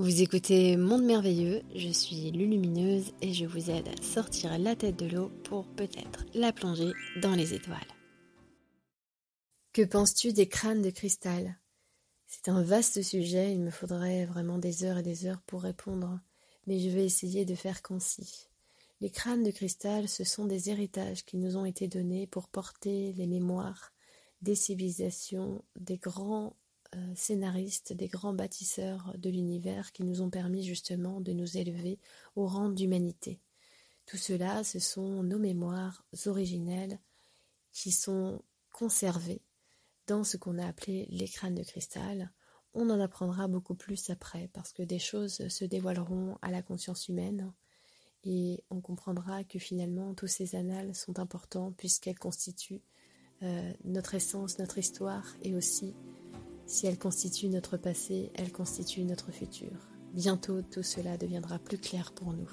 Vous écoutez Monde Merveilleux, je suis Lulumineuse et je vous aide à sortir la tête de l'eau pour peut-être la plonger dans les étoiles. Que penses-tu des crânes de cristal? C'est un vaste sujet, il me faudrait vraiment des heures et des heures pour répondre, mais je vais essayer de faire concis. Les crânes de cristal, ce sont des héritages qui nous ont été donnés pour porter les mémoires des civilisations, des grands scénaristes, des grands bâtisseurs de l'univers qui nous ont permis justement de nous élever au rang d'humanité. Tout cela, ce sont nos mémoires originelles qui sont conservées dans ce qu'on a appelé les crânes de cristal. On en apprendra beaucoup plus après parce que des choses se dévoileront à la conscience humaine et on comprendra que finalement tous ces annales sont importants puisqu'elles constituent euh, notre essence, notre histoire et aussi si elle constitue notre passé, elle constitue notre futur. Bientôt tout cela deviendra plus clair pour nous.